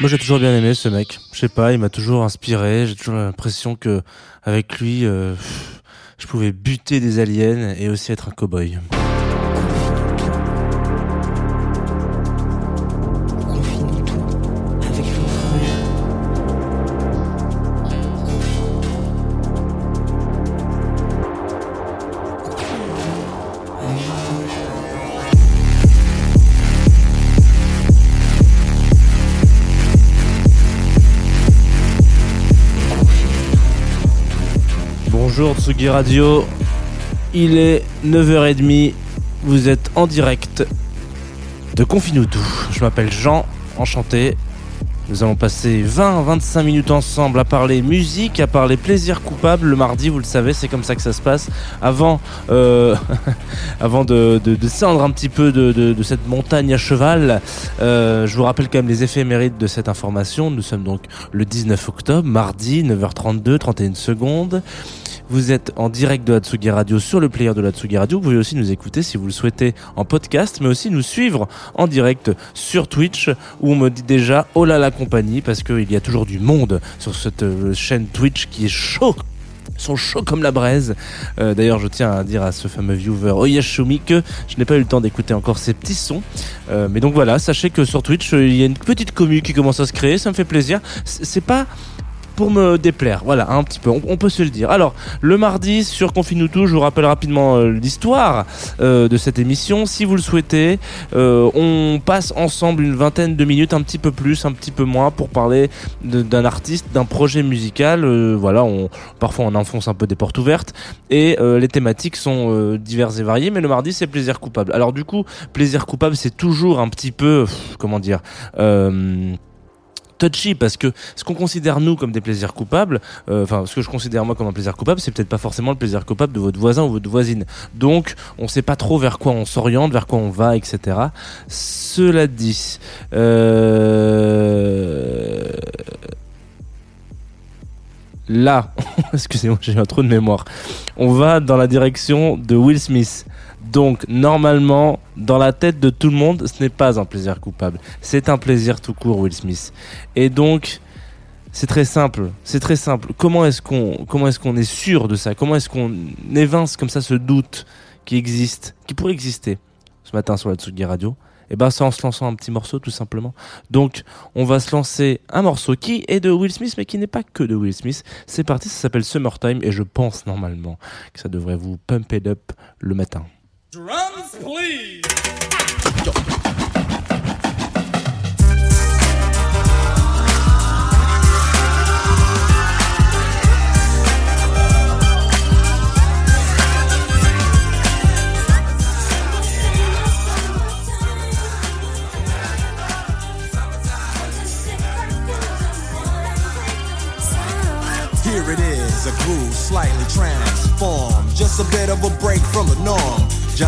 Moi j'ai toujours bien aimé ce mec. Je sais pas, il m'a toujours inspiré. J'ai toujours l'impression que avec lui, euh, je pouvais buter des aliens et aussi être un cow-boy. Radio, il est 9h30, vous êtes en direct de Confinutu. Je m'appelle Jean, enchanté. Nous allons passer 20-25 minutes ensemble à parler musique, à parler plaisir coupable. Le mardi, vous le savez, c'est comme ça que ça se passe. Avant, euh, de, de, de descendre un petit peu de cette montagne à cheval, euh, je vous rappelle quand même les éphémérides de cette information. Nous sommes donc le 19 octobre, mardi, 9h32, 31 secondes. Vous êtes en direct de Hatsugi Radio sur le player de Hatsugi Radio. Vous pouvez aussi nous écouter si vous le souhaitez en podcast, mais aussi nous suivre en direct sur Twitch où on me dit déjà oh là la compagnie parce qu'il y a toujours du monde sur cette euh, chaîne Twitch qui est chaud. Sont chauds comme la braise. Euh, D'ailleurs, je tiens à dire à ce fameux viewer Oyashumi que je n'ai pas eu le temps d'écouter encore ces petits sons. Euh, mais donc voilà, sachez que sur Twitch, il y a une petite commu qui commence à se créer. Ça me fait plaisir. C'est pas pour me déplaire. Voilà, un petit peu, on, peut se le dire. Alors, le mardi sur Confinutu, je vous rappelle rapidement euh, l'histoire euh, de cette émission. Si vous le souhaitez, euh, on passe ensemble une vingtaine de minutes, un petit peu plus, un petit peu moins, pour parler d'un artiste, d'un projet musical. Voilà, parfois on enfonce un peu des portes ouvertes. Et les thématiques sont diverses et variées, mais le mardi, c'est plaisir coupable. Alors du coup, plaisir coupable, c'est toujours un petit peu, comment dire... Euh, touchy parce que ce qu'on considère nous comme des plaisirs coupables, euh, enfin ce que je considère moi comme un plaisir coupable, c'est peut-être pas forcément le plaisir coupable de votre voisin ou votre voisine. Donc on sait pas trop vers quoi on s'oriente, vers quoi on va, etc. Cela dit, euh... là, excusez-moi, j'ai un trou de mémoire. On va dans la direction de Will Smith. Donc normalement, dans la tête de tout le monde, ce n'est pas un plaisir coupable. C'est un plaisir tout court, Will Smith. Et donc, c'est très simple. C'est très simple. Comment est-ce qu'on est sûr de ça? Comment est-ce qu'on évince comme ça ce doute qui existe, qui pourrait exister ce matin sur la Tsugi Radio? Et ben c'est en se lançant un petit morceau tout simplement. Donc on va se lancer un morceau qui est de Will Smith mais qui n'est pas que de Will Smith. C'est parti, ça s'appelle Summertime et je pense normalement que ça devrait vous pump up le matin. Drums, please.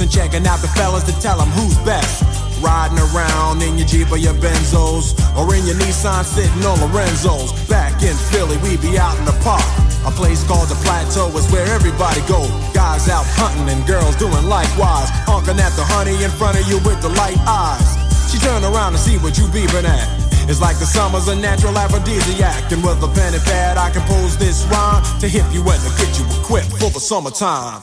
And checking out the fellas to tell them who's best. Riding around in your Jeep or your Benzos or in your Nissan sitting on Lorenzo's. Back in Philly, we be out in the park. A place called the Plateau is where everybody go. Guys out hunting and girls doing likewise. Honking at the honey in front of you with the light eyes. She turn around to see what you beeping at. It's like the summer's a natural aphrodisiac. And with a pen and pad, I compose this rhyme to hip you and to get you equipped for the summertime.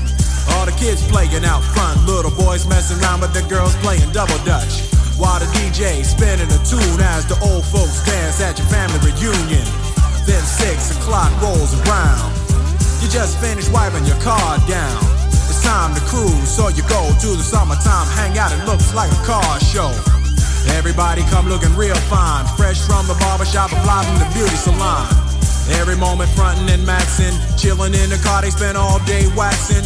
All the kids playing out front, little boys messing around with the girls playing double dutch. While the DJ spinning a tune as the old folks dance at your family reunion. Then six o'clock rolls around. You just finished wiping your car down. It's time to cruise, so you go to the summertime hangout. It looks like a car show. Everybody come looking real fine, fresh from the barbershop and fly from the beauty salon. Every moment frontin' and maxin', chillin' in the car, they spend all day waxin',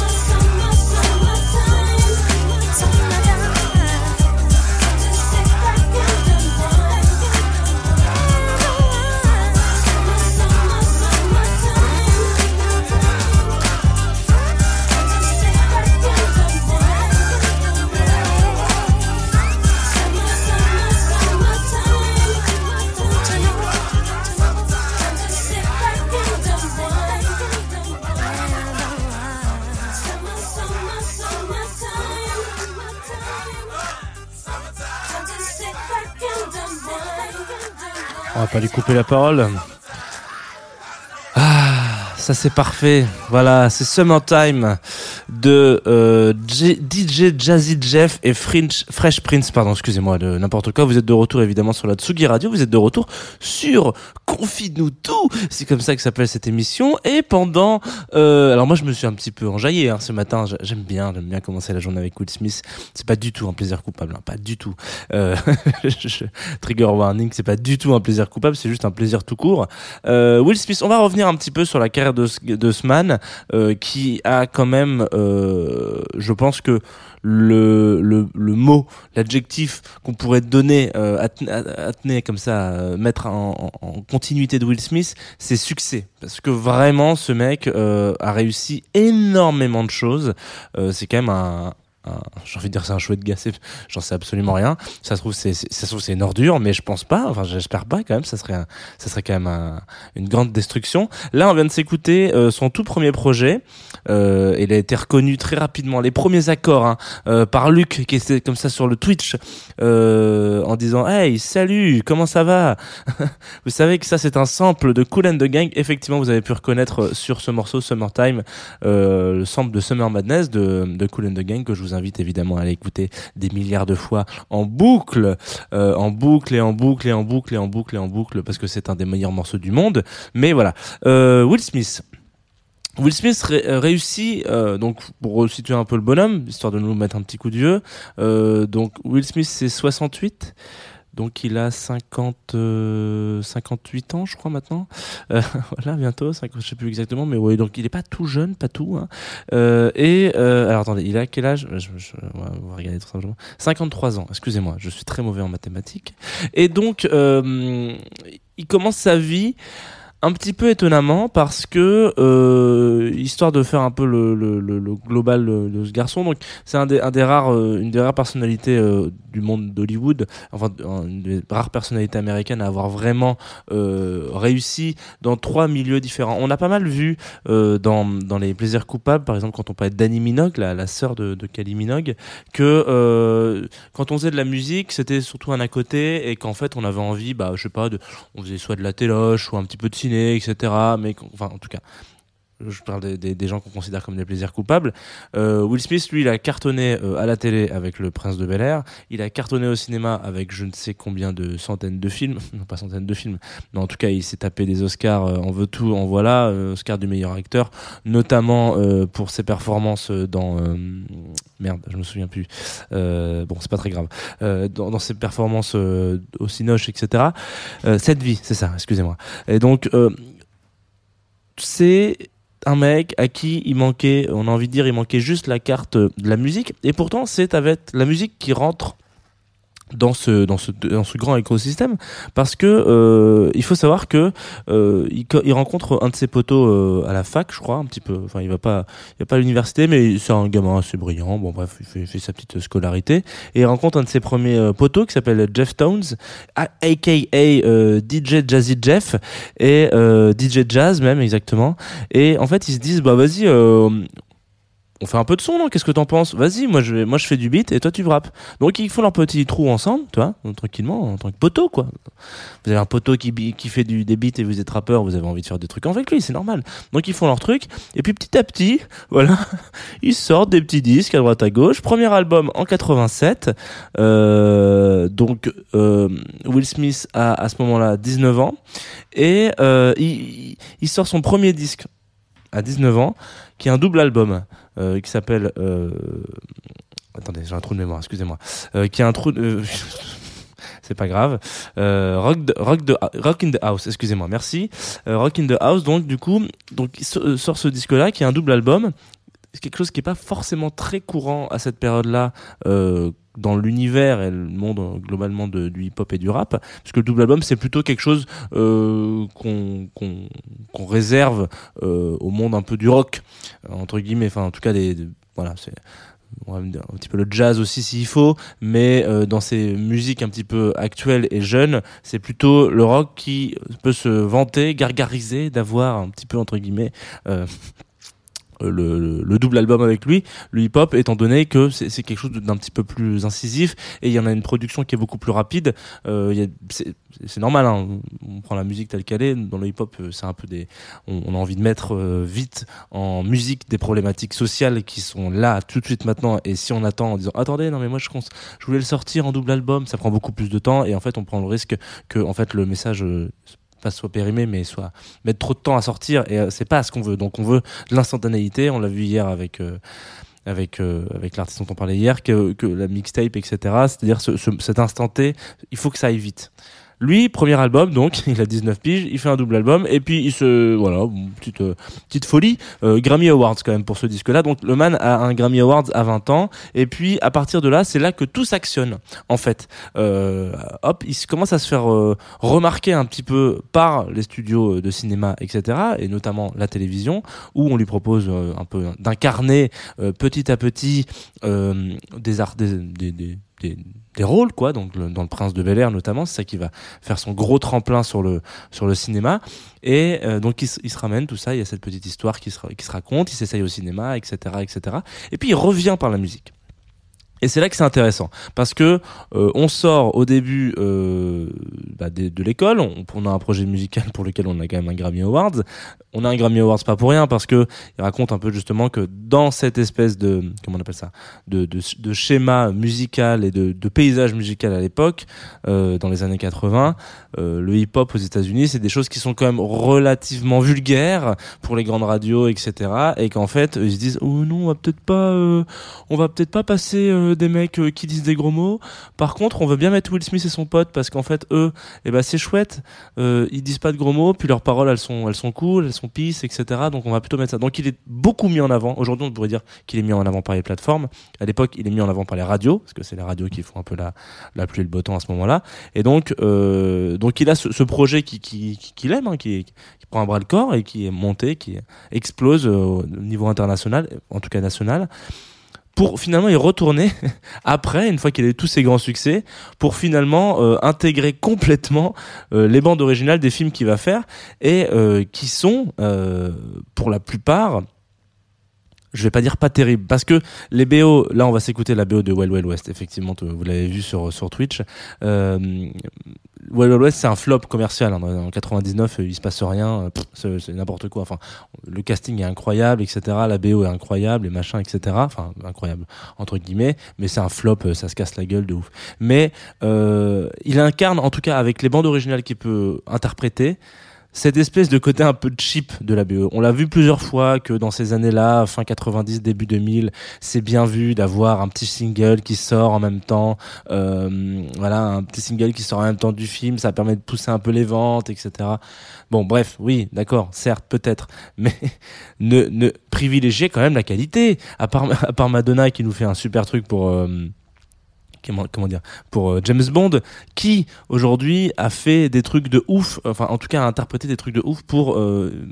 Pas lui couper la parole. Ah, ça c'est parfait. Voilà, c'est Summertime de euh, DJ Jazzy Jeff et Fresh Prince, pardon, excusez-moi, de n'importe quoi. Vous êtes de retour évidemment sur la Tsugi Radio, vous êtes de retour sur Confie-nous tout. C'est comme ça que s'appelle cette émission. Et pendant, euh, alors moi je me suis un petit peu enjaillé hein, ce matin. J'a- J'aime bien, j'aime bien commencer la journée avec Will Smith. C'est pas du tout un plaisir coupable, hein, pas du tout. Euh, trigger warning, c'est pas du tout un plaisir coupable, c'est juste un plaisir tout court. Euh, Will Smith, on va revenir un petit peu sur la carrière de, de ce man euh, qui a quand même, euh, je pense que le, le, mot, l'adjectif qu'on pourrait donner, euh, attener comme ça, euh, mettre en, continuité de Will Smith, c'est succès. Parce que vraiment, ce mec euh, a réussi énormément de choses. Euh, c'est quand même un- j'ai envie de dire c'est un chouette gars, j'en sais absolument rien. Ça se trouve c'est, ça se trouve c'est une ordure, mais je pense pas. Enfin, j'espère pas quand même. Ça serait, ça serait quand même un- une grande destruction. Là, on vient de s'écouter euh, son tout premier projet. Euh, il a été reconnu très rapidement. Les premiers accords hein, euh, par Luc, qui était comme ça sur le Twitch, euh, en disant Hey, salut, comment ça va? Vous savez que ça c'est un sample de Cool and the Gang. Effectivement, vous avez pu reconnaître sur ce morceau Summertime le sample de Summer Madness de, de Cool and the Gang que je vous invite évidemment à aller écouter des milliards de fois en boucle, euh, en boucle et en boucle et en boucle et en boucle et en boucle parce que c'est un des meilleurs morceaux du monde. Mais voilà, euh, Will Smith. Will Smith euh, réussit, donc pour resituer un peu le bonhomme, histoire de nous mettre un petit coup de donc Will Smith c'est 68, donc il a 50, euh, 58 ans je crois maintenant, Euh, voilà bientôt, 50, je sais plus exactement, mais oui donc il est pas tout jeune, pas tout, hein. Euh, et euh, alors attendez, il a quel âge? Je, je- on va regarder tout simplement, 53 ans, excusez-moi, je suis très mauvais en mathématiques, et donc euh, il commence sa vie un petit peu étonnamment parce que euh, histoire de faire un peu le, le, le, le global de, ce garçon donc c'est un des, un des rares euh, une des rares personnalités euh, du monde d'Hollywood enfin une des rares personnalités américaines à avoir vraiment euh, réussi dans trois milieux différents. On a pas mal vu euh, dans, dans les plaisirs coupables par exemple quand on parlait d'Annie Minogue la, la sœur de, de Minogue que euh, quand on faisait de la musique c'était surtout un à côté et qu'en fait on avait envie bah je sais pas de on faisait soit de la téloche ou un petit peu de etc mais enfin en tout cas je parle des, gens qu'on considère comme des plaisirs coupables. Euh, Will Smith, lui, il a cartonné euh, à la télé avec Le Prince de Bel Air. Il a cartonné au cinéma avec je ne sais combien de centaines de films. Non, pas centaines de films. Mais en tout cas, il s'est tapé des Oscars. euh, en veut tout, en voilà. euh, Oscar du meilleur acteur. Notamment euh, pour ses performances dans... merde, je me souviens plus. Bon, c'est pas très grave. Dans, dans ses performances au Cinoche, etc. Cette vie, c'est ça, excusez-moi. Et donc... c'est un mec à qui il manquait, on a envie de dire, il manquait juste la carte de la musique. Et pourtant, c'est avec la musique qui rentre dans ce dans ce dans ce grand écosystème parce que euh, il faut savoir que euh, il, co- il rencontre un de ses potos euh, à la fac je crois un petit peu. Enfin il va pas il va pas à l'université mais c'est un gamin assez brillant. Bon bref il fait, il fait sa petite scolarité. Et il rencontre un de ses premiers euh, potos qui s'appelle Jeff Towns aka DJ Jazzy Jeff. Et DJ Jazz même exactement. Et en fait ils se disent bah vas-y on fait un peu de son non? Qu'est-ce que t'en penses? Vas-y moi je moi je fais du beat et toi tu rappes donc ils font leur petit trou ensemble tu vois tranquillement en tant que poteau quoi. Vous avez un poteau qui, qui fait du, des beats et vous êtes rappeur vous avez envie de faire des trucs avec lui c'est normal. Donc ils font leur truc et puis petit à petit voilà ils sortent des petits disques à droite à gauche. Premier album en 87 euh, donc euh, Will Smith a à ce moment-là 19 ans et euh, il sort son premier disque à 19 ans qui est un double album euh, qui s'appelle euh, attendez j'ai un trou de mémoire excusez-moi. Euh, qui a un trou de c'est pas grave. Rock, rock, de- rock in the house excusez-moi merci. Euh, rock in the house donc du coup donc sort ce disque là qui est un double album. C'est quelque chose qui est pas forcément très courant à cette période là euh, dans l'univers et le monde euh, globalement du hip-hop et du rap, parce que le double album c'est plutôt quelque chose euh, qu'on réserve euh, au monde un peu du rock entre guillemets, enfin en tout cas des, des- voilà c'est un petit peu le jazz aussi s'il faut, mais dans ces musiques un petit peu actuelles et jeunes, c'est plutôt le rock qui peut se vanter, gargariser d'avoir un petit peu entre guillemets le, le- le double album avec lui, le hip-hop, étant donné que c'est quelque chose d'un petit peu plus incisif et il y en a une production qui est beaucoup plus rapide. Euh, c'est normal, hein. on prend la musique telle qu'elle est. Dans le hip-hop, euh, c'est un peu des, on, a envie de mettre euh, vite en musique des problématiques sociales qui sont là tout de suite maintenant. Et si on attend en disant attendez, non mais moi je, voulais le sortir en double album, ça prend beaucoup plus de temps et en fait on prend le risque que en fait le message pas soit périmé mais soit mettre trop de temps à sortir. Et euh, c'est pas ce qu'on veut. Donc on veut l'instantanéité. On l'a vu hier avec euh, avec euh, avec l'artiste dont on parlait hier que, la mixtape etc c'est-à-dire ce, ce- cet instant T il faut que ça aille vite lui premier album donc il a 19 piges il fait un double album et puis il se voilà petite euh, petite folie Euh, Grammy Awards quand même pour ce disque là donc le man a un Grammy Awards à 20 ans et puis à partir de là c'est là que tout s'actionne en fait euh, hop il commence à se faire remarquer un petit peu par les studios de cinéma, etc., et notamment la télévision, où on lui propose un peu d'incarner petit à petit des, art- des, des, des, des- rôles, quoi. Donc dans le Prince de Bel Air notamment, c'est ça qui va faire son gros tremplin sur le sur le cinéma. Et euh, donc il, il se ramène tout ça. Il y a cette petite histoire qui se, qui se raconte. Il s'essaye au cinéma, etc., etc. Et puis il revient par la musique. Et c'est là que c'est intéressant parce que euh, on sort au début euh, bah, de, l'école, on, a un projet musical pour lequel on a quand même un Grammy Awards. On a un Grammy Awards pas pour rien parce que il raconte un peu justement que dans cette espèce de comment on appelle ça de, de, de schéma musical et de, de paysage musical à l'époque, euh, dans les années 80, euh, le hip-hop aux États-Unis, c'est des choses qui sont quand même relativement vulgaires pour les grandes radios, etc. Et qu'en fait ils se disent oh non on va peut-être pas euh, on va peut-être pas passer euh, des mecs euh, qui disent des gros mots. Par contre, on veut bien mettre Will Smith et son pote parce qu'en fait, eux, eh ben, c'est chouette. Euh, ils disent pas de gros mots, puis leurs paroles, elles sont, elles sont cool, elles sont pisses, etc. Donc, on va plutôt mettre ça. Donc, il est beaucoup mis en avant. Aujourd'hui, on pourrait dire qu'il est mis en avant par les plateformes. À l'époque, il est mis en avant par les radios, parce que c'est les radios qui font un peu la, la pluie et le beau temps à ce moment-là. Et donc, donc il a ce, projet qui, qui, qui, qu'il aime, hein, qui, qui prend un bras le corps et qui est monté, qui explose au niveau international, en tout cas national pour finalement y retourner après, une fois qu'il a eu tous ses grands succès, pour finalement euh, intégrer complètement euh, les bandes originales des films qu'il va faire et euh, qui sont, pour la plupart, je vais pas dire pas terribles, parce que les BO, là on va s'écouter la BO de Wild Wild West, effectivement, vous l'avez vu sur, sur Twitch. Euh, Wild Wild West c'est un flop commercial, hein. en 99 euh, il se passe rien, c'est n'importe quoi, enfin le casting est incroyable, etc. La BO est incroyable, les machins, etc. Enfin, incroyable, entre guillemets, mais c'est un flop, euh, ça se casse la gueule de ouf. Mais euh, il incarne, en tout cas avec les bandes originales qu'il peut interpréter, cette espèce de côté un peu cheap de la BO. On l'a vu plusieurs fois que dans ces années-là, fin 90, début 2000, c'est bien vu d'avoir un petit single qui sort en même temps, euh, voilà, un petit single qui sort en même temps du film, ça permet de pousser un peu les ventes, etc. Bon, bref, oui, d'accord, certes, peut-être, mais ne, ne privilégiez quand même la qualité. À part, à part Madonna qui nous fait un super truc pour euh, comment, dire pour euh, James Bond, qui aujourd'hui a fait des trucs de ouf, enfin en tout cas a interprété des trucs de ouf pour euh,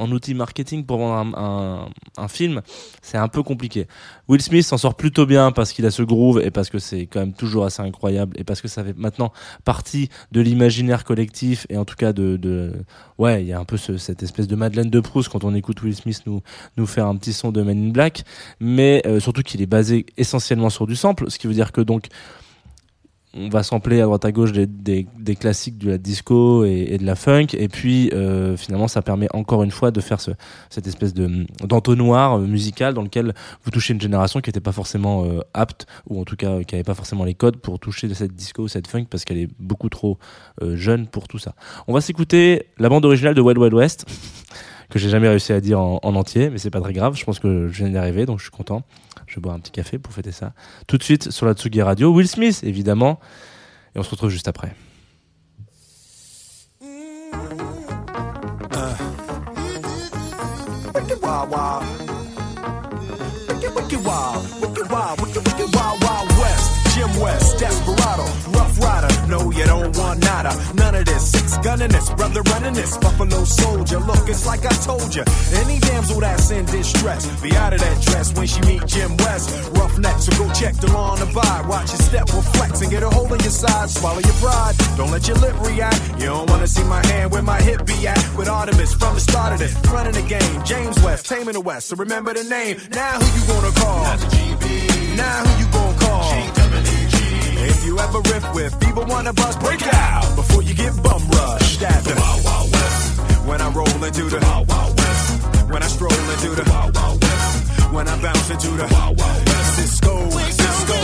en outil marketing pour vendre un, film, c'est un peu compliqué. Will Smith s'en sort plutôt bien parce qu'il a ce groove et parce que c'est quand même toujours assez incroyable et parce que ça fait maintenant partie de l'imaginaire collectif et en tout cas de, ouais il y a un peu ce- cette espèce de Madeleine de Proust quand on écoute Will Smith nous nous faire un petit son de Men in Black mais euh, surtout qu'il est basé essentiellement sur du sample ce qui veut dire que donc on va sampler à droite à gauche des, classiques de la disco et, de la funk. Et puis euh, finalement ça permet encore une fois de faire ce, cette espèce de d'entonnoir euh, musical dans lequel vous touchez une génération qui n'était pas forcément euh, apte ou en tout cas qui n'avait pas forcément les codes pour toucher cette disco ou cette funk parce qu'elle est beaucoup trop jeune pour tout ça. On va s'écouter la bande originale de Wild Wild West que j'ai jamais réussi à dire en, en entier mais c'est pas très grave je pense que je viens d'y arriver donc je suis content je vais boire un petit café pour fêter ça tout de suite sur la Tsugi Radio Will Smith évidemment et on se retrouve juste après. Jim West, Desperado, Rough Rider. No, you don't want nada. None of Gunning this, brother running this. Buffalo soldier. Look, it's like I told you. Any damsel that's in distress, be out of that dress when she meet Jim West. Rough neck, so go check the law on the buy. Watch your step, will flex and get a hold on your side. Swallow your pride. Don't let your lip react. You don't wanna see my hand where my hip be at. With Artemis from the start of this, running the game. James West, taming the West. So remember the name. Now who you gonna call? Now who you gonna call? You ever riff with people wanna bust, break out before you get bum rushed at the Wild Wild West. When I roll into the Wild Wild West. When I stroll into the Wild Wild West. When I bounce into the Wild Wild West. Cisco, Cisco.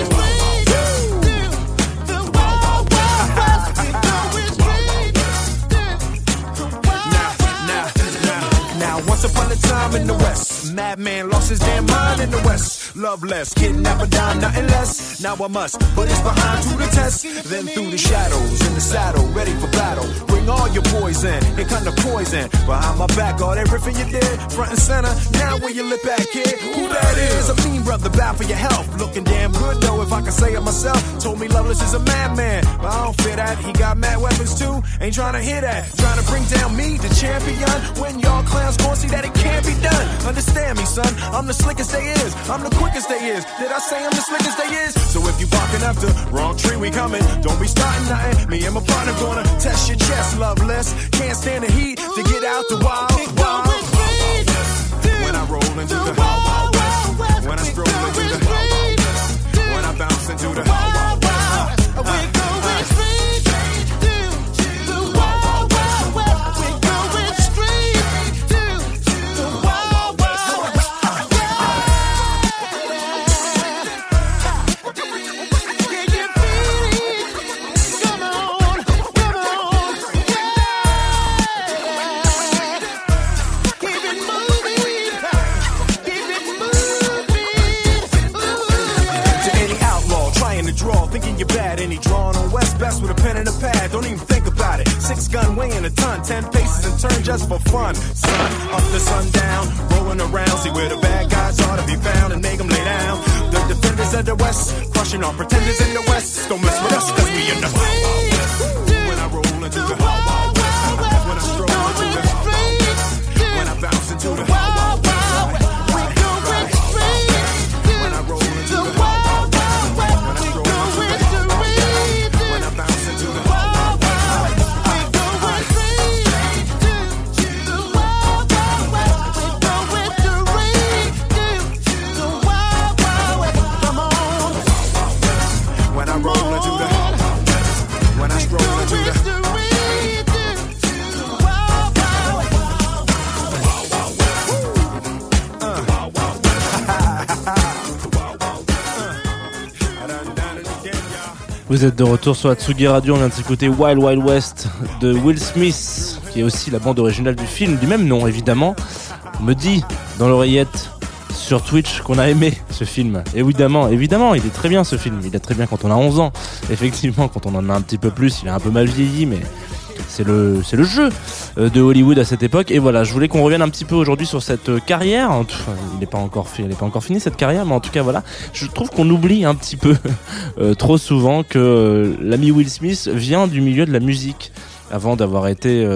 Now, now, now, once upon a time in the West, madman lost his damn mind in the West. Love less, kidnapper down, nothing less. Now I must put his behind to the test. Then through the shadows, in the saddle, ready for battle. Bring all your poison, it kind of poison. Behind my back, all that riffing you did, front and center. Now where you lip back, kid? Who that is? A mean brother, bad for your health. Looking damn good though, if I can say it myself. Told me Loveless is a madman, but I don't fit that. He got mad weapons too, ain't trying to hear that. Trying to bring down me, the champion. When y'all clowns gon' see that it can't be done. Understand me, son, I'm the slickest they is. I'm the quickest they is. Did I say I'm the slickest they is? So if you barking up the wrong tree, we coming. Don't be starting nothing. Me and my partner gonna test your chest, loveless. Can't stand the heat to get out the wild, wild. When I roll into the wild, wild west. When I stroll into the wild, wild west. When I bounce into the in a ton. Ten paces and turn just for fun. Sun up to sundown, rolling around. See where the bad guys are to be found and make them lay down. The defenders of the West, crushing all pretenders in the West. Don't mess with us, cause we in the Wild Wild West. When I roll into the Wild Wild West. When I stroll into the Wild Wild West. When I bounce into the Wild Wild West. Vous êtes de retour sur Atsugi Radio, on vient de s'écouter Wild Wild West de Will Smith, qui est aussi la bande originale du film du même nom évidemment, me dit dans l'oreillette sur Twitch qu'on a aimé ce film. Évidemment, évidemment, il est très bien ce film, il est très bien quand on a 11 ans. Effectivement, quand on en a un petit peu plus, il est un peu mal vieilli, mais c'est le, jeu euh, de Hollywood à cette époque. Et voilà, je voulais qu'on revienne un petit peu aujourd'hui sur cette euh, carrière. Il n'est pas encore elle finie cette carrière, mais en tout cas voilà, je trouve qu'on oublie un petit peu euh, trop souvent que l'ami Will Smith vient du milieu de la musique avant d'avoir été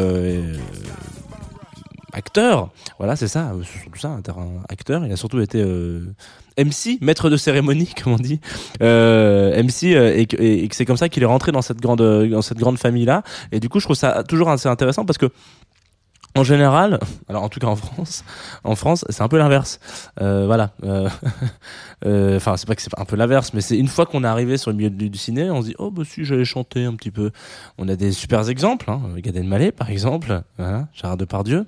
acteur. Voilà, c'est ça, surtout ça, acteur. Il a surtout été MC, maître de cérémonie, comme on dit, euh, MC, euh, et, et que c'est comme ça qu'il est rentré dans cette grande, dans cette grande famille là. Et du coup, je trouve ça toujours assez intéressant parce que en général, alors en tout cas en France, en France, c'est un peu l'inverse. Euh, voilà. Euh, euh, Enfin, c'est pas que c'est un peu l'inverse, mais c'est une fois qu'on est arrivé sur le milieu du, du ciné, on se dit oh bah si j'allais chanter un petit peu. On a des super exemples, hein, Gad Elmaleh par exemple, voilà, Gérard Depardieu,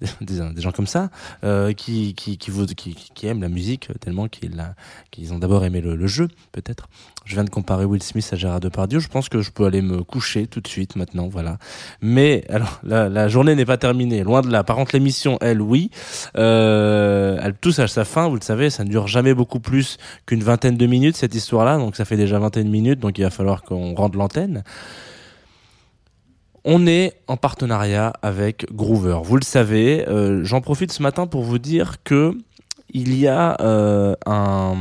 des, gens comme ça, euh, qui qui qui, aiment la musique tellement qu'ils qu'ils ont d'abord aimé le jeu, peut-être. Je viens de comparer Will Smith à Gérard Depardieu. Je pense que je peux aller me coucher tout de suite maintenant, voilà. Mais alors, la, journée n'est pas terminée, loin de là. Par contre, l'émission, elle, oui, euh, elle touche à sa fin. Vous le savez, ça ne dure jamais beaucoup plus qu'une vingtaine de minutes cette histoire-là. Donc, ça fait déjà vingtaine de minutes. Donc, il va falloir qu'on rende l'antenne. On est en partenariat avec Groover. Vous le savez, euh, j'en profite ce matin pour vous dire que il y a euh, un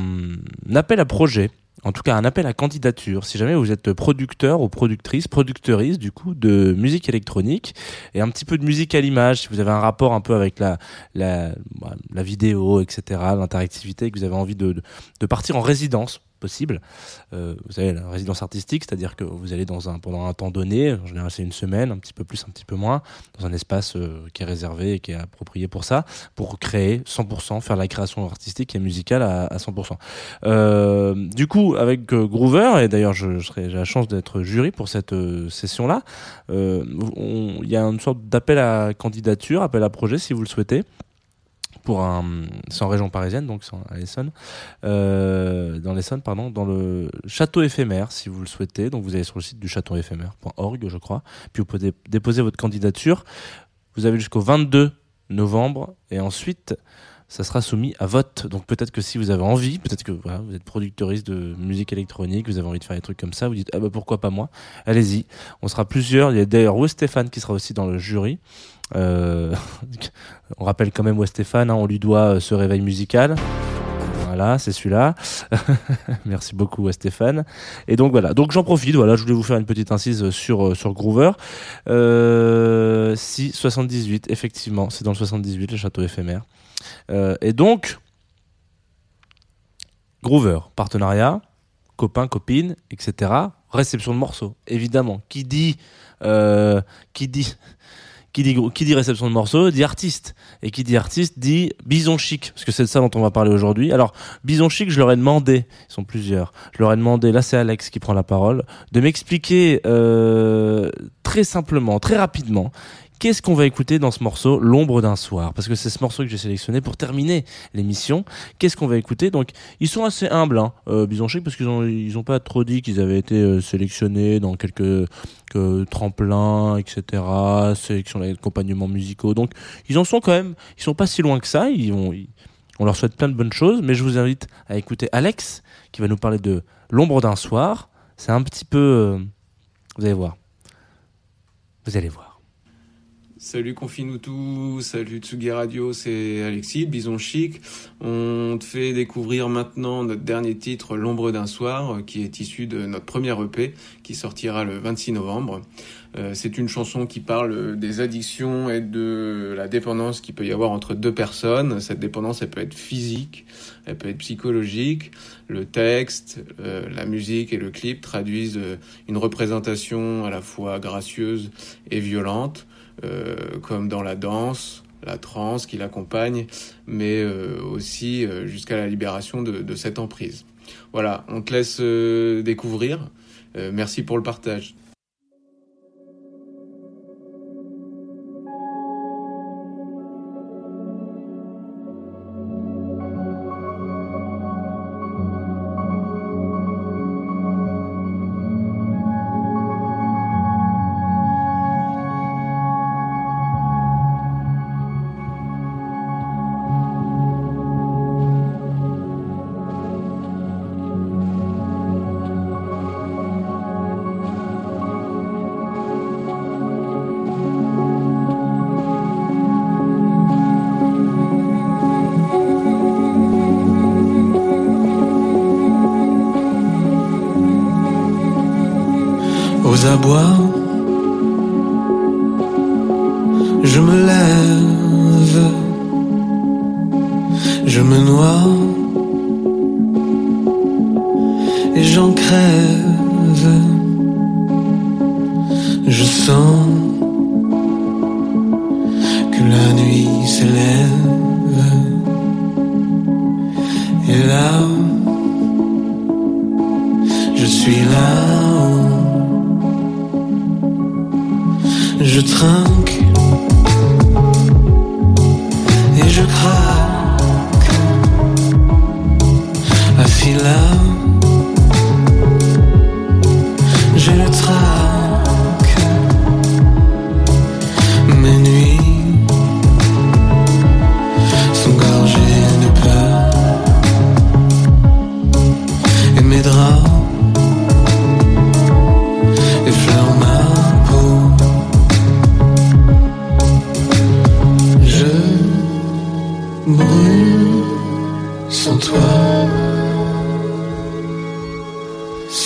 appel à projet, en tout cas un appel à candidature. Si jamais vous êtes producteur ou productrice, producteuriste du coup de musique électronique et un petit peu de musique à l'image, si vous avez un rapport un peu avec la la, bah, la vidéo, etc., l'interactivité, et que vous avez envie de, de, de partir en résidence possible. Euh, vous savez, la résidence artistique, c'est-à-dire que vous allez dans un, pendant un temps donné, en général c'est une semaine, un petit peu plus, un petit peu moins, dans un espace euh, qui est réservé et qui est approprié pour ça, pour créer 100%, faire la création artistique et musicale à, à 100%. Euh, du coup, avec Groover, et d'ailleurs j'ai la chance d'être jury pour cette session-là, on- il y a une sorte d'appel à candidature, appel à projet si vous le souhaitez pour un c'est en région parisienne donc c'est à l'Essonne. Euh, dans l'Essonne pardon dans le château éphémère si vous le souhaitez. Donc vous allez sur le site du château éphémère.org je crois. Puis vous pouvez dé- déposer votre candidature. Vous avez jusqu'au 22 novembre. Et ensuite ça sera soumis à vote. Donc peut-être que si vous avez envie, peut-être que voilà, vous êtes producteuriste de musique électronique, vous avez envie de faire des trucs comme ça, vous dites ah bah pourquoi pas moi? Allez-y. On sera plusieurs. Il y a d'ailleurs Wes Stéphane qui sera aussi dans le jury. Euh, on rappelle quand même Wes Stéphane, hein, on lui doit euh, ce réveil musical. Voilà, c'est celui-là. Merci beaucoup Wes Stéphane. Et donc voilà, donc j'en profite, voilà, je voulais vous faire une petite incise sur, euh, sur Groover. Euh, si, 78, effectivement, c'est dans le 78, le château éphémère. Euh, et donc, Groover, partenariat, copain, copine, etc. Réception de morceaux, évidemment. Qui dit, euh, qui dit, qui dit, qui dit réception de morceaux dit artiste. Et qui dit artiste dit bison chic, parce que c'est de ça dont on va parler aujourd'hui. Alors, bison chic, je leur ai demandé, ils sont plusieurs, je leur ai demandé, là c'est Alex qui prend la parole, de m'expliquer euh, très simplement, très rapidement, Qu'est-ce qu'on va écouter dans ce morceau L'ombre d'un soir? Parce que c'est ce morceau que j'ai sélectionné pour terminer l'émission. Qu'est-ce qu'on va écouter? Donc, ils sont assez humbles, hein, euh, Bison parce qu'ils ont, ils ont pas trop dit qu'ils avaient été euh, sélectionnés dans quelques que tremplins, etc., sélection d'accompagnement musicaux. Donc, ils en sont quand même, ils sont pas si loin que ça. Ils vont, ils- on leur souhaite plein de bonnes choses, mais je vous invite à écouter Alex, qui va nous parler de L'ombre d'un soir. C'est un petit peu, euh, vous allez voir. Vous allez voir. Salut Confinoutou, salut Tsugi Radio, c'est Alexis, Bison Chic. On te fait découvrir maintenant notre dernier titre, L'ombre d'un soir, qui est issu de notre premier EP, qui sortira le 26 novembre. Euh, c'est une chanson qui parle des addictions et de la dépendance qu'il peut y avoir entre deux personnes. Cette dépendance, elle peut être physique, elle peut être psychologique. Le texte, euh, la musique et le clip traduisent euh, une représentation à la fois gracieuse et violente. Euh, comme dans la danse, la transe qui l'accompagne, mais euh, aussi euh, jusqu'à la libération de, de, cette emprise. Voilà, on te laisse découvrir. merci pour le partage. Que la nuit s'élève et là, je suis là. Je trinque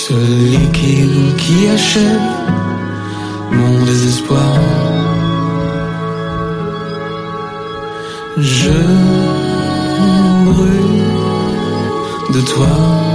Ce liquide qui achève mon désespoir. Je brûle de toi.